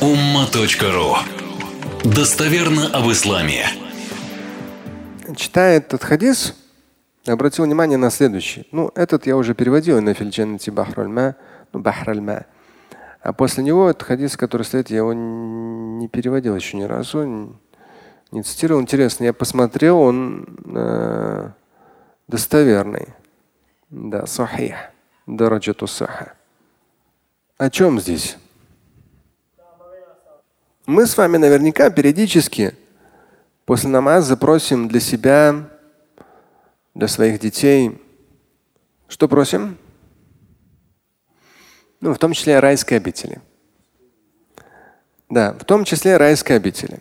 umma.ru Достоверно об исламе. Читая этот хадис, обратил внимание на следующий. Ну, этот я уже переводил на фильджанати бахральма, ну, бахральма. А после него этот хадис, который стоит, я его не переводил еще ни разу, не цитировал. Интересно, я посмотрел, он э, достоверный. Да, сахих. Дараджату саха. О чем здесь? Мы с вами наверняка периодически после намаза просим для себя, для своих детей, что просим? Ну, в том числе райской обители. Да, в том числе райской обители.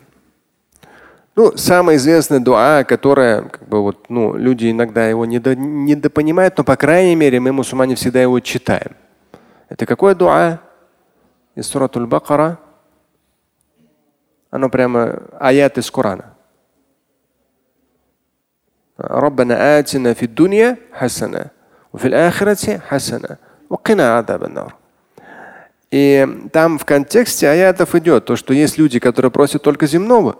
Ну, самая известная дуа, которая, как бы вот, ну, люди иногда его недо, недопонимают, но, по крайней мере, мы, мусульмане, всегда его читаем. Это какое дуа? Из суратуль Бакара. Оно прямо аят из Корана. ربنا آتنا في الدنيا حسنة وفي الآخرة حسنة وقنا عذاب النار. И там в контексте аятов идет то, что есть люди, которые просят только земного,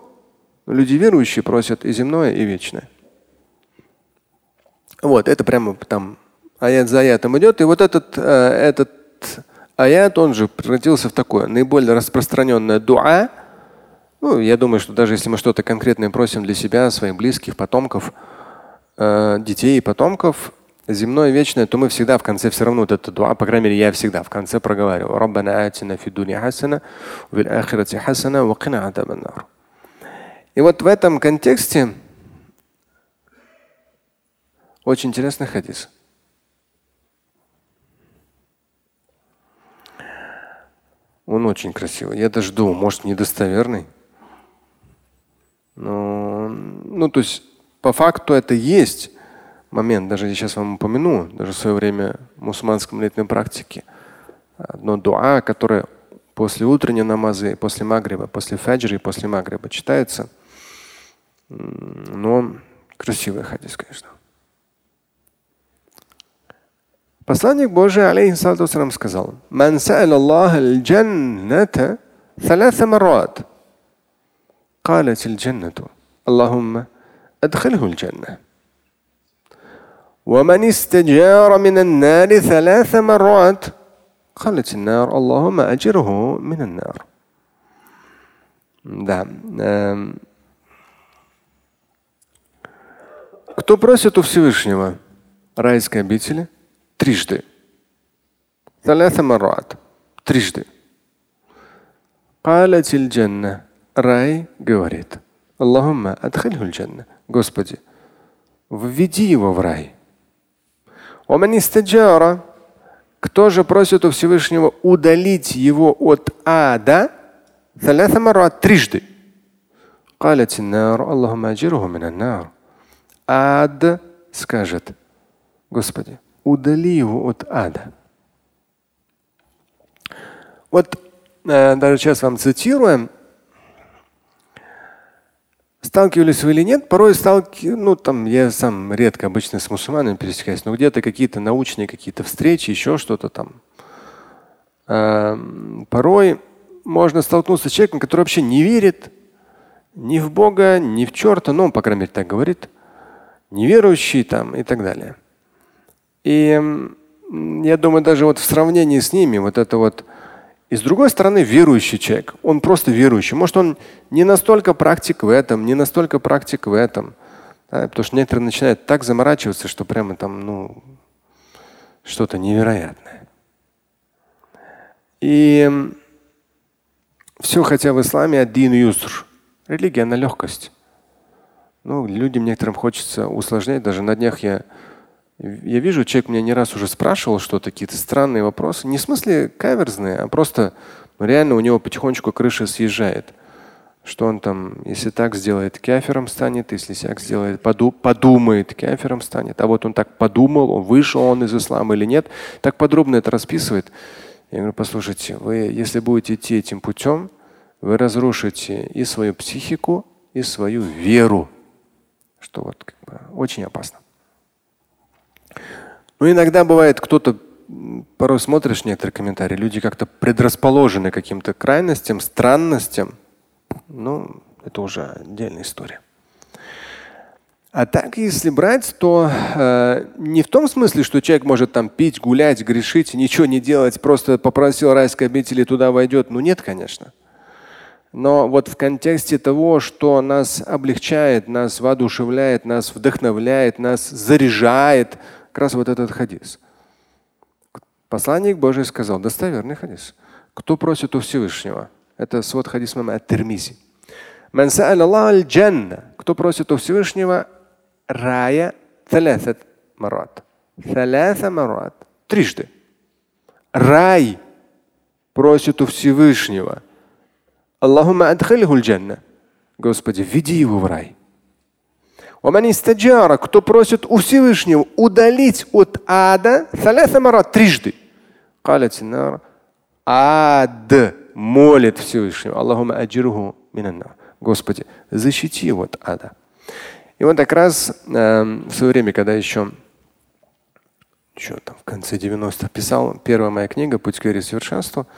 Люди верующие просят и земное, и вечное. Вот, это прямо там аят за аятом идет. И вот этот, э, этот аят, он же превратился в такое наиболее распространенное дуа. ну, я думаю, что даже если мы что-то конкретное просим для себя, своих близких, потомков, э, детей и потомков, земное вечное, то мы всегда в конце все равно вот это дуа, по крайней мере, я всегда в конце проговариваю. Раббана и вот в этом контексте очень интересный хадис. Он очень красивый. Я даже думал, может, недостоверный. Но, ну, то есть по факту это есть момент, даже я сейчас вам упомяну, даже в свое время в мусульманской молитвенной практике, одно дуа, которое после утренней намазы, после магриба, после фаджри, после магриба читается. Но красивый хадис, конечно. Посланник Божий, алейхиссалату сказал, «Ман са'ал Аллах аль-джанната марат». قالت الجنة اللهم أدخله الجنة ومن استجار من النار ثلاث مرات قالت النار اللهم أجره من النار Да. Кто просит у Всевышнего райской обители? Трижды. Трижды. Рай говорит, Аллахумма адхальхуль джанна. Господи, введи его в рай. Оманистаджара. Кто же просит у Всевышнего удалить его от ада? Трижды. Ад скажет, Господи, удали его от ада. Вот э, даже сейчас вам цитируем Сталкивались вы или нет? Порой сталки, ну там я сам редко обычно с мусульманами пересекаюсь, но где-то какие-то научные какие-то встречи, еще что-то там. Э, порой можно столкнуться с человеком, который вообще не верит ни в Бога, ни в черта, ну, он, по крайней мере, так говорит неверующий там и так далее. И я думаю, даже вот в сравнении с ними, вот это вот и с другой стороны, верующий человек, он просто верующий. Может, он не настолько практик в этом, не настолько практик в этом. Да, потому что некоторые начинают так заморачиваться, что прямо там, ну, что-то невероятное. И все, хотя в исламе один юср. Религия на легкость. Ну, людям некоторым хочется усложнять. Даже на днях я, я вижу, человек меня не раз уже спрашивал что-то, какие-то странные вопросы. Не в смысле каверзные, а просто ну, реально у него потихонечку крыша съезжает. Что он там, если так сделает, кафером станет, если так сделает, поду подумает, кафером станет. А вот он так подумал, он вышел он из ислама или нет, так подробно это расписывает. Я говорю, послушайте, вы, если будете идти этим путем, вы разрушите и свою психику, и свою веру что вот как бы очень опасно. Но иногда бывает, кто-то порой смотришь некоторые комментарии, люди как-то предрасположены каким-то крайностям, странностям. Ну, это уже отдельная история. А так, если брать, то э, не в том смысле, что человек может там пить, гулять, грешить, ничего не делать, просто попросил райской обители туда войдет. Ну нет, конечно. Но вот в контексте того, что нас облегчает, нас воодушевляет, нас вдохновляет, нас заряжает, как раз вот этот хадис. Посланник Божий сказал, достоверный хадис. Кто просит у Всевышнего? Это свод хадис мама Ат-Тирмизи. Кто просит у Всевышнего рая марат. марат. Трижды. Рай просит у Всевышнего. Аллахума адхалихуль джанна. Господи, веди его в рай. Кто просит у Всевышнего удалить от ада трижды. Ад молит Всевышнего. Аллахума аджируху минанна. Господи, защити его от ада. И вот как раз э, в свое время, когда еще, еще там в конце 90-х писал, первая моя книга «Путь к вере и совершенству»,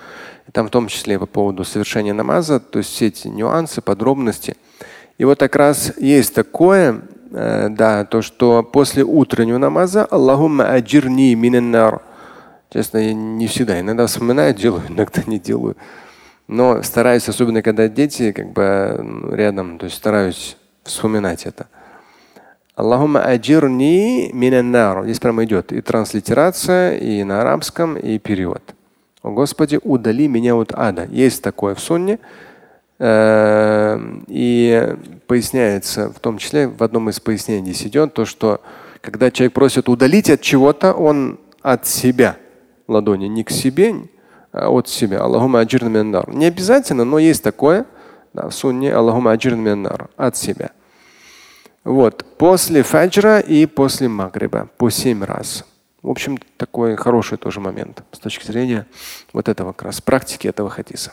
и там в том числе по поводу совершения намаза, то есть все эти нюансы, подробности. И вот как раз есть такое, да, то, что после утреннего намаза Аллахумма аджирни миненнар. Честно, я не всегда, иногда вспоминаю, делаю, иногда не делаю. Но стараюсь, особенно когда дети как бы рядом, то есть стараюсь вспоминать это. Аллахума аджирни минаннар. Здесь прямо идет и транслитерация, и на арабском, и перевод. О Господи, удали меня от ада. Есть такое в сунне. Э, и поясняется, в том числе в одном из пояснений здесь идет то, что когда человек просит удалить от чего-то, он от себя ладони, не к себе, а от себя. Аллахума аджирни минаннар. Не обязательно, но есть такое да, в сунне Аллахума аджирни минаннар. От себя. Вот. После фаджра и после магриба по семь раз. В общем, такой хороший тоже момент с точки зрения вот этого как раз практики этого хадиса.